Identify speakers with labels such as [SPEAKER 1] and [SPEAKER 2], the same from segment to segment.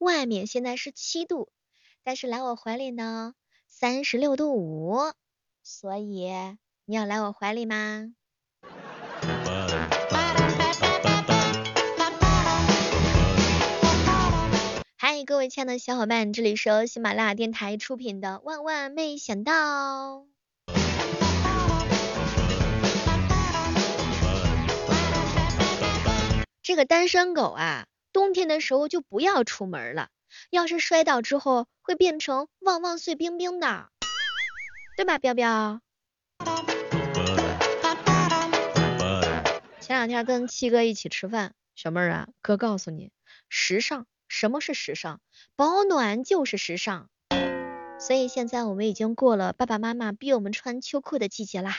[SPEAKER 1] 外面现在是七度，但是来我怀里呢，三十六度五，所以你要来我怀里吗？嗨，各位亲爱的小伙伴，这里是由喜马拉雅电台出品的《万万没想到》。这个单身狗啊，冬天的时候就不要出门了，要是摔倒之后会变成旺旺碎冰冰的，对吧，彪彪？前两天跟七哥一起吃饭，小妹儿啊，哥告诉你，时尚。什么是时尚？保暖就是时尚。所以现在我们已经过了爸爸妈妈逼我们穿秋裤的季节啦。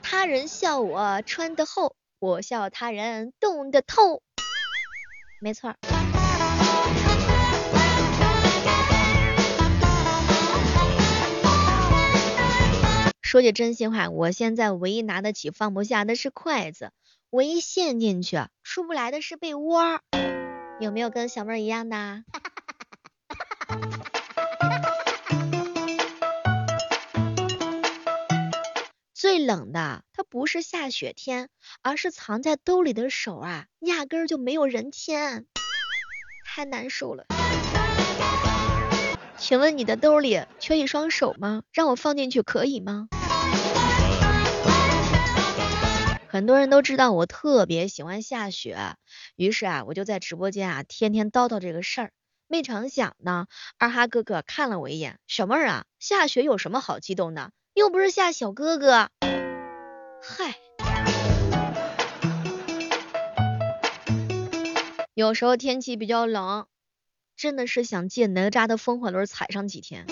[SPEAKER 1] 他人笑我穿得厚，我笑他人冻得透。没错。说句真心话，我现在唯一拿得起放不下的是筷子。唯一陷进去，出不来的是被窝。有没有跟小妹儿一样的？最冷的，它不是下雪天，而是藏在兜里的手啊，压根儿就没有人牵，太难受了。请问你的兜里缺一双手吗？让我放进去可以吗？很多人都知道我特别喜欢下雪，于是啊，我就在直播间啊天天叨叨这个事儿。没成想呢，二哈哥哥看了我一眼，小妹儿啊，下雪有什么好激动的？又不是下小哥哥。嗨，有时候天气比较冷，真的是想借哪吒的风火轮踩上几天。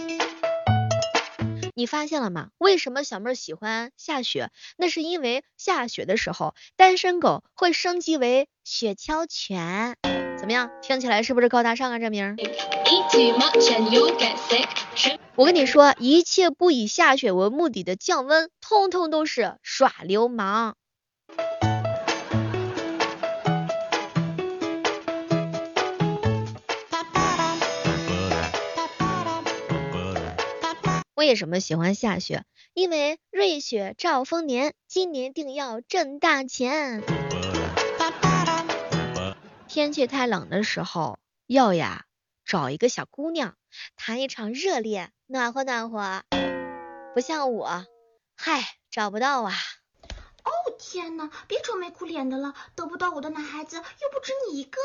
[SPEAKER 1] 你发现了吗？为什么小妹喜欢下雪？那是因为下雪的时候，单身狗会升级为雪橇犬。怎么样？听起来是不是高大上啊？这名？我跟你说，一切不以下雪为目的的降温，通通都是耍流氓。为什么喜欢下雪？因为瑞雪兆丰年，今年定要挣大钱。天气太冷的时候，要呀找一个小姑娘，谈一场热恋，暖和暖和。不像我，嗨，找不到啊。
[SPEAKER 2] 哦天呐，别愁眉苦脸的了，得不到我的男孩子又不止你一个。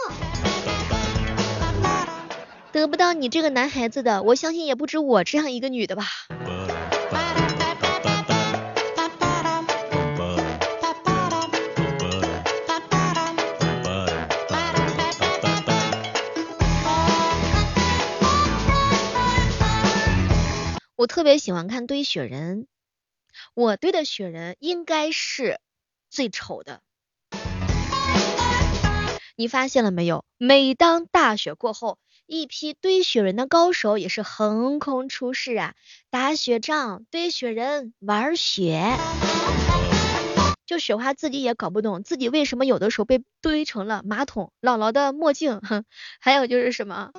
[SPEAKER 1] 得不到你这个男孩子的，我相信也不止我这样一个女的吧。我特别喜欢看堆雪人，我堆的雪人应该是最丑的。你发现了没有？每当大雪过后，一批堆雪人的高手也是横空出世啊，打雪仗、堆雪人、玩雪。就雪花自己也搞不懂，自己为什么有的时候被堆成了马桶、姥姥的墨镜，哼，还有就是什么，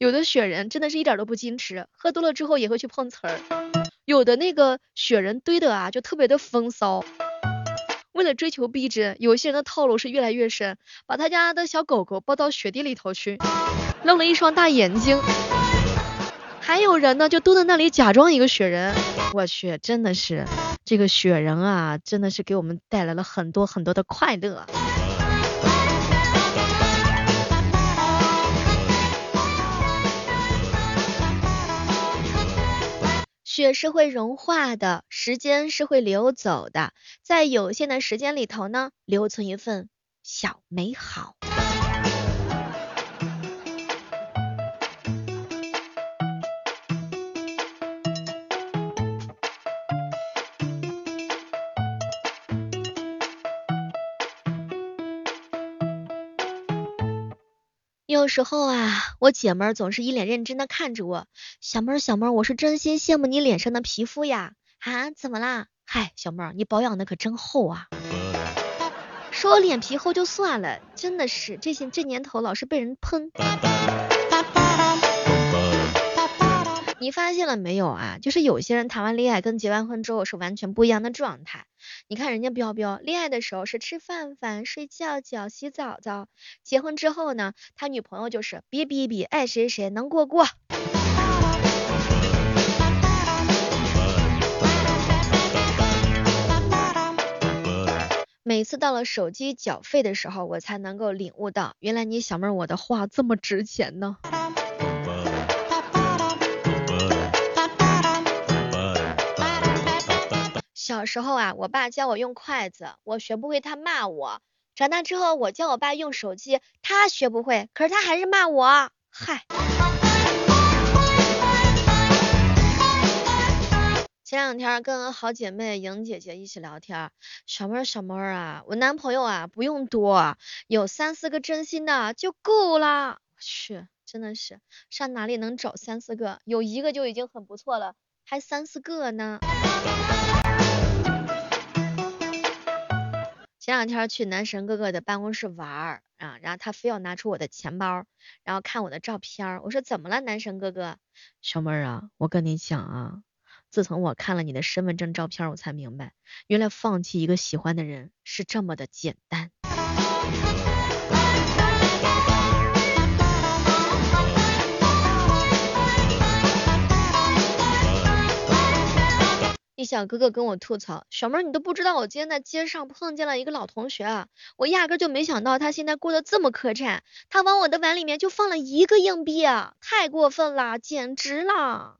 [SPEAKER 1] 有的雪人真的是一点都不矜持，喝多了之后也会去碰瓷儿。有的那个雪人堆的啊，就特别的风骚。为了追求逼真，有些人的套路是越来越深，把他家的小狗狗抱到雪地里头去。弄了一双大眼睛，还有人呢，就蹲在那里假装一个雪人。我去，真的是这个雪人啊，真的是给我们带来了很多很多的快乐。雪是会融化的，时间是会流走的，在有限的时间里头呢，留存一份小美好。有时候啊，我姐们儿总是一脸认真的看着我，小妹儿小妹儿，我是真心羡慕你脸上的皮肤呀。啊，怎么啦？嗨，小妹儿，你保养的可真厚啊。说我脸皮厚就算了，真的是这些这年头老是被人喷。你发现了没有啊？就是有些人谈完恋爱跟结完婚之后是完全不一样的状态。你看人家彪彪，恋爱的时候是吃饭饭、睡觉觉、洗澡澡，结婚之后呢，他女朋友就是比比比，爱谁谁能过过。每次到了手机缴费的时候，我才能够领悟到，原来你小妹我的话这么值钱呢。小时候啊，我爸教我用筷子，我学不会，他骂我。长大之后，我教我爸用手机，他学不会，可是他还是骂我。嗨。前两天跟好姐妹莹姐姐一起聊天，小妹儿小妹儿啊，我男朋友啊不用多，有三四个真心的就够了。我去，真的是上哪里能找三四个？有一个就已经很不错了，还三四个呢。前两天去男神哥哥的办公室玩儿啊，然后他非要拿出我的钱包，然后看我的照片。我说怎么了，男神哥哥？小妹儿啊，我跟你讲啊，自从我看了你的身份证照片，我才明白，原来放弃一个喜欢的人是这么的简单。一小哥哥跟我吐槽，小妹儿你都不知道我今天在街上碰见了一个老同学啊，我压根就没想到他现在过得这么磕碜，他往我的碗里面就放了一个硬币啊，太过分了，简直了。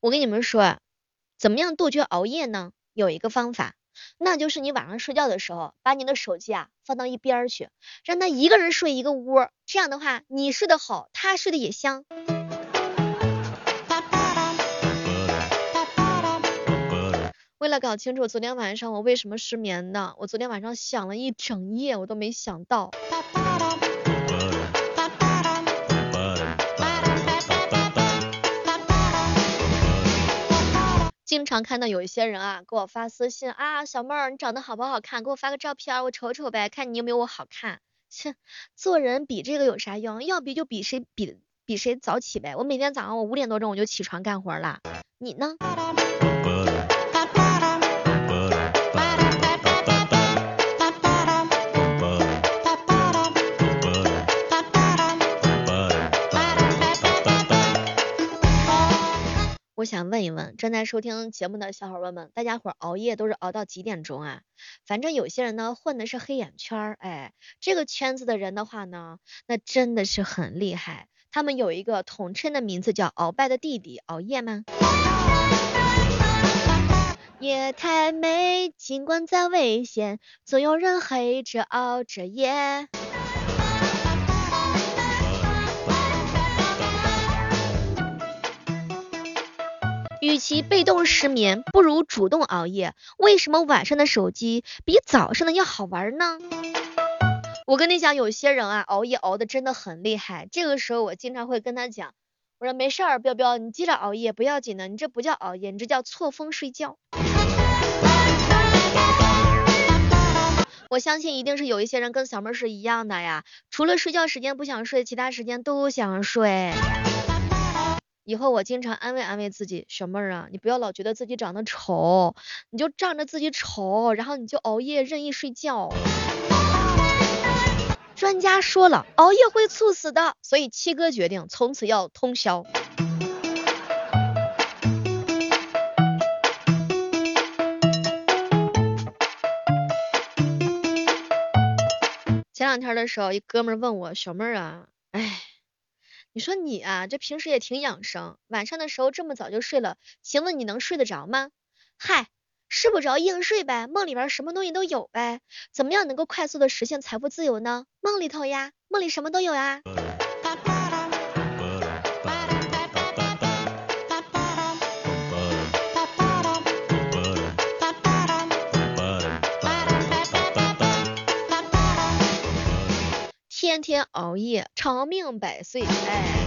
[SPEAKER 1] 我跟你们说，怎么样杜绝熬夜呢？有一个方法，那就是你晚上睡觉的时候，把你的手机啊放到一边去，让他一个人睡一个屋，这样的话，你睡得好，他睡得也香。为了搞清楚昨天晚上我为什么失眠呢？我昨天晚上想了一整夜，我都没想到。经常看到有一些人啊，给我发私信啊，小妹儿你长得好不好看？给我发个照片，我瞅瞅呗，看你有没有我好看。切，做人比这个有啥用？要比就比谁比比谁早起呗。我每天早上我五点多钟我就起床干活了，你呢？我想问一问正在收听节目的小伙伴们，大家伙熬夜都是熬到几点钟啊？反正有些人呢混的是黑眼圈儿，哎，这个圈子的人的话呢，那真的是很厉害。他们有一个统称的名字叫“鳌拜的弟弟”，熬夜吗？夜太美，尽管再危险，总有人黑着熬着夜。与其被动失眠，不如主动熬夜。为什么晚上的手机比早上的要好玩呢？我跟你讲，有些人啊，熬夜熬的真的很厉害。这个时候，我经常会跟他讲，我说没事儿，彪彪，你接着熬夜不要紧的，你这不叫熬夜，你这叫错峰睡觉。我相信一定是有一些人跟小妹是一样的呀，除了睡觉时间不想睡，其他时间都想睡。以后我经常安慰安慰自己，小妹儿啊，你不要老觉得自己长得丑，你就仗着自己丑，然后你就熬夜任意睡觉。专家说了，熬夜会猝死的，所以七哥决定从此要通宵。前两天的时候，一哥们问我，小妹儿啊，哎。你说你啊，这平时也挺养生，晚上的时候这么早就睡了，请问你能睡得着吗？嗨，睡不着硬睡呗，梦里边什么东西都有呗，怎么样能够快速的实现财富自由呢？梦里头呀，梦里什么都有呀。天天熬夜，长命百岁。哎，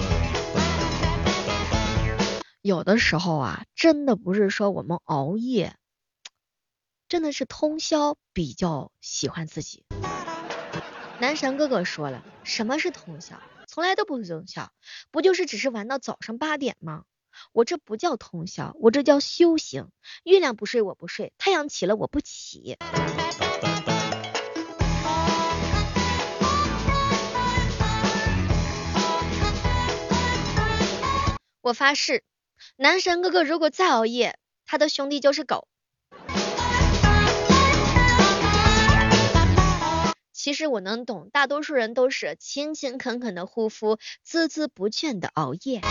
[SPEAKER 1] 有的时候啊，真的不是说我们熬夜，真的是通宵比较喜欢自己。男神哥哥说了，什么是通宵？从来都不是通宵，不就是只是玩到早上八点吗？我这不叫通宵，我这叫修行。月亮不睡我不睡，太阳起了我不起。我发誓，男神哥哥如果再熬夜，他的兄弟就是狗。其实我能懂，大多数人都是勤勤恳恳的护肤，孜孜不倦的熬夜。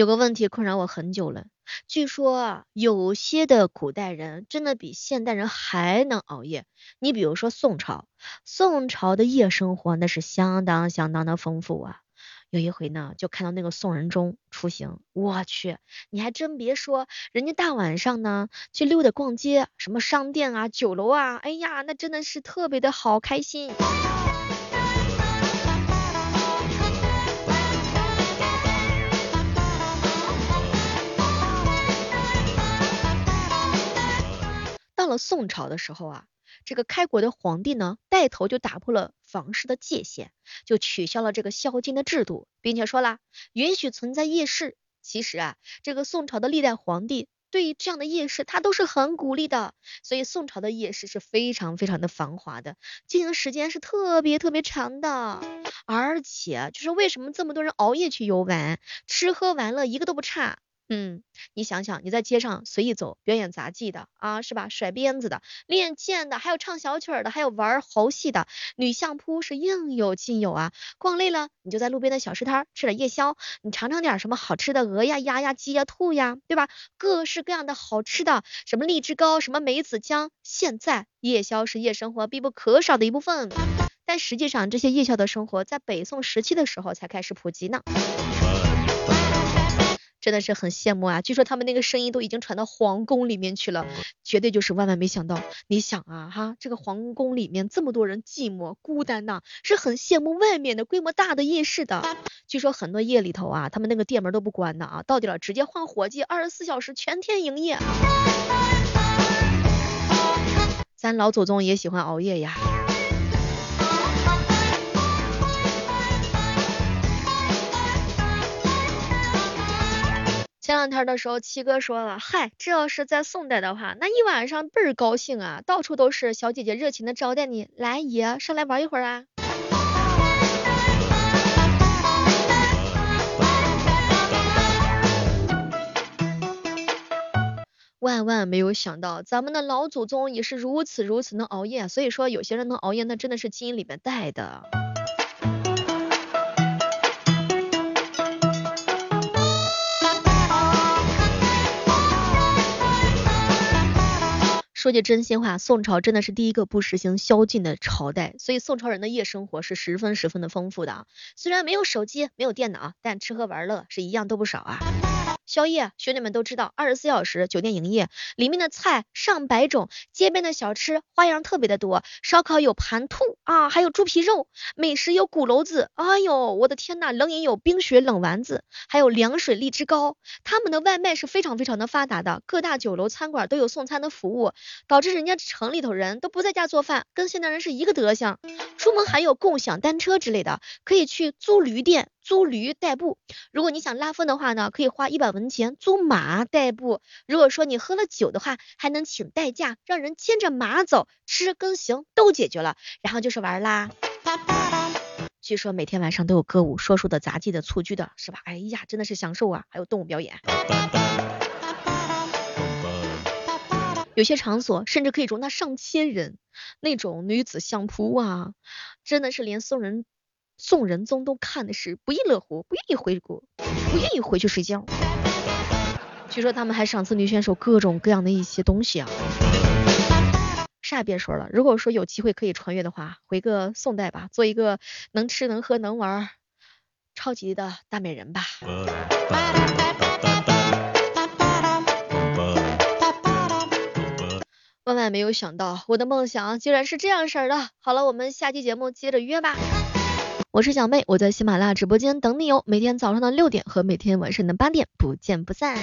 [SPEAKER 1] 有个问题困扰我很久了，据说，有些的古代人真的比现代人还能熬夜。你比如说宋朝，宋朝的夜生活那是相当相当的丰富啊。有一回呢，就看到那个宋仁宗出行，我去，你还真别说，人家大晚上呢去溜达逛街，什么商店啊、酒楼啊，哎呀，那真的是特别的好开心。了宋朝的时候啊，这个开国的皇帝呢，带头就打破了房事的界限，就取消了这个宵禁的制度，并且说了允许存在夜市。其实啊，这个宋朝的历代皇帝对于这样的夜市，他都是很鼓励的，所以宋朝的夜市是非常非常的繁华的，经营时间是特别特别长的，而且就是为什么这么多人熬夜去游玩，吃喝玩乐一个都不差。嗯，你想想，你在街上随意走，表演杂技的啊，是吧？甩鞭子的，练剑的，还有唱小曲儿的，还有玩猴戏的，女相扑是应有尽有啊。逛累了，你就在路边的小吃摊吃点夜宵，你尝尝点什么好吃的鹅呀、鸭呀、鸡呀、兔呀，对吧？各式各样的好吃的，什么荔枝糕，什么梅子浆。现在夜宵是夜生活必不可少的一部分，但实际上这些夜宵的生活在北宋时期的时候才开始普及呢。真的是很羡慕啊！据说他们那个声音都已经传到皇宫里面去了，绝对就是万万没想到。你想啊，哈，这个皇宫里面这么多人寂寞孤单呐，是很羡慕外面的规模大的夜市的。据说很多夜里头啊，他们那个店门都不关的啊，到点了直接换伙计，二十四小时全天营业。咱老祖宗也喜欢熬夜呀。前两天的时候，七哥说了，嗨，这要是在宋代的话，那一晚上倍儿高兴啊，到处都是小姐姐热情的招待你，来爷上来玩一会儿啊。万万没有想到，咱们的老祖宗也是如此如此能熬夜，所以说有些人能熬夜，那真的是基因里面带的。说句真心话，宋朝真的是第一个不实行宵禁的朝代，所以宋朝人的夜生活是十分十分的丰富的啊。虽然没有手机，没有电脑，但吃喝玩乐是一样都不少啊。宵夜，兄弟们都知道，二十四小时酒店营业，里面的菜上百种，街边的小吃花样特别的多，烧烤有盘兔啊，还有猪皮肉，美食有鼓楼子，哎呦，我的天呐，冷饮有冰雪冷丸子，还有凉水荔枝糕，他们的外卖是非常非常的发达的，各大酒楼餐馆都有送餐的服务，导致人家城里头人都不在家做饭，跟现代人是一个德行，出门还有共享单车之类的，可以去租驴店。租驴代步，如果你想拉风的话呢，可以花一百文钱租马代步。如果说你喝了酒的话，还能请代驾，让人牵着马走，吃跟行都解决了，然后就是玩啦。据说每天晚上都有歌舞、说书的、杂技的、蹴鞠的，是吧？哎呀，真的是享受啊！还有动物表演，有些场所甚至可以容纳上千人，那种女子相扑啊，真的是连送人。宋仁宗都看的是不亦乐乎，不愿意回国，不愿意回去睡觉。据说他们还赏赐女选手各种各样的一些东西啊。啥也别说了，如果说有机会可以穿越的话，回个宋代吧，做一个能吃能喝能玩超级的大美人吧。万万没有想到，我的梦想竟然是这样式的。好了，我们下期节目接着约吧。我是小妹，我在喜马拉雅直播间等你哦，每天早上的六点和每天晚上的八点不见不散。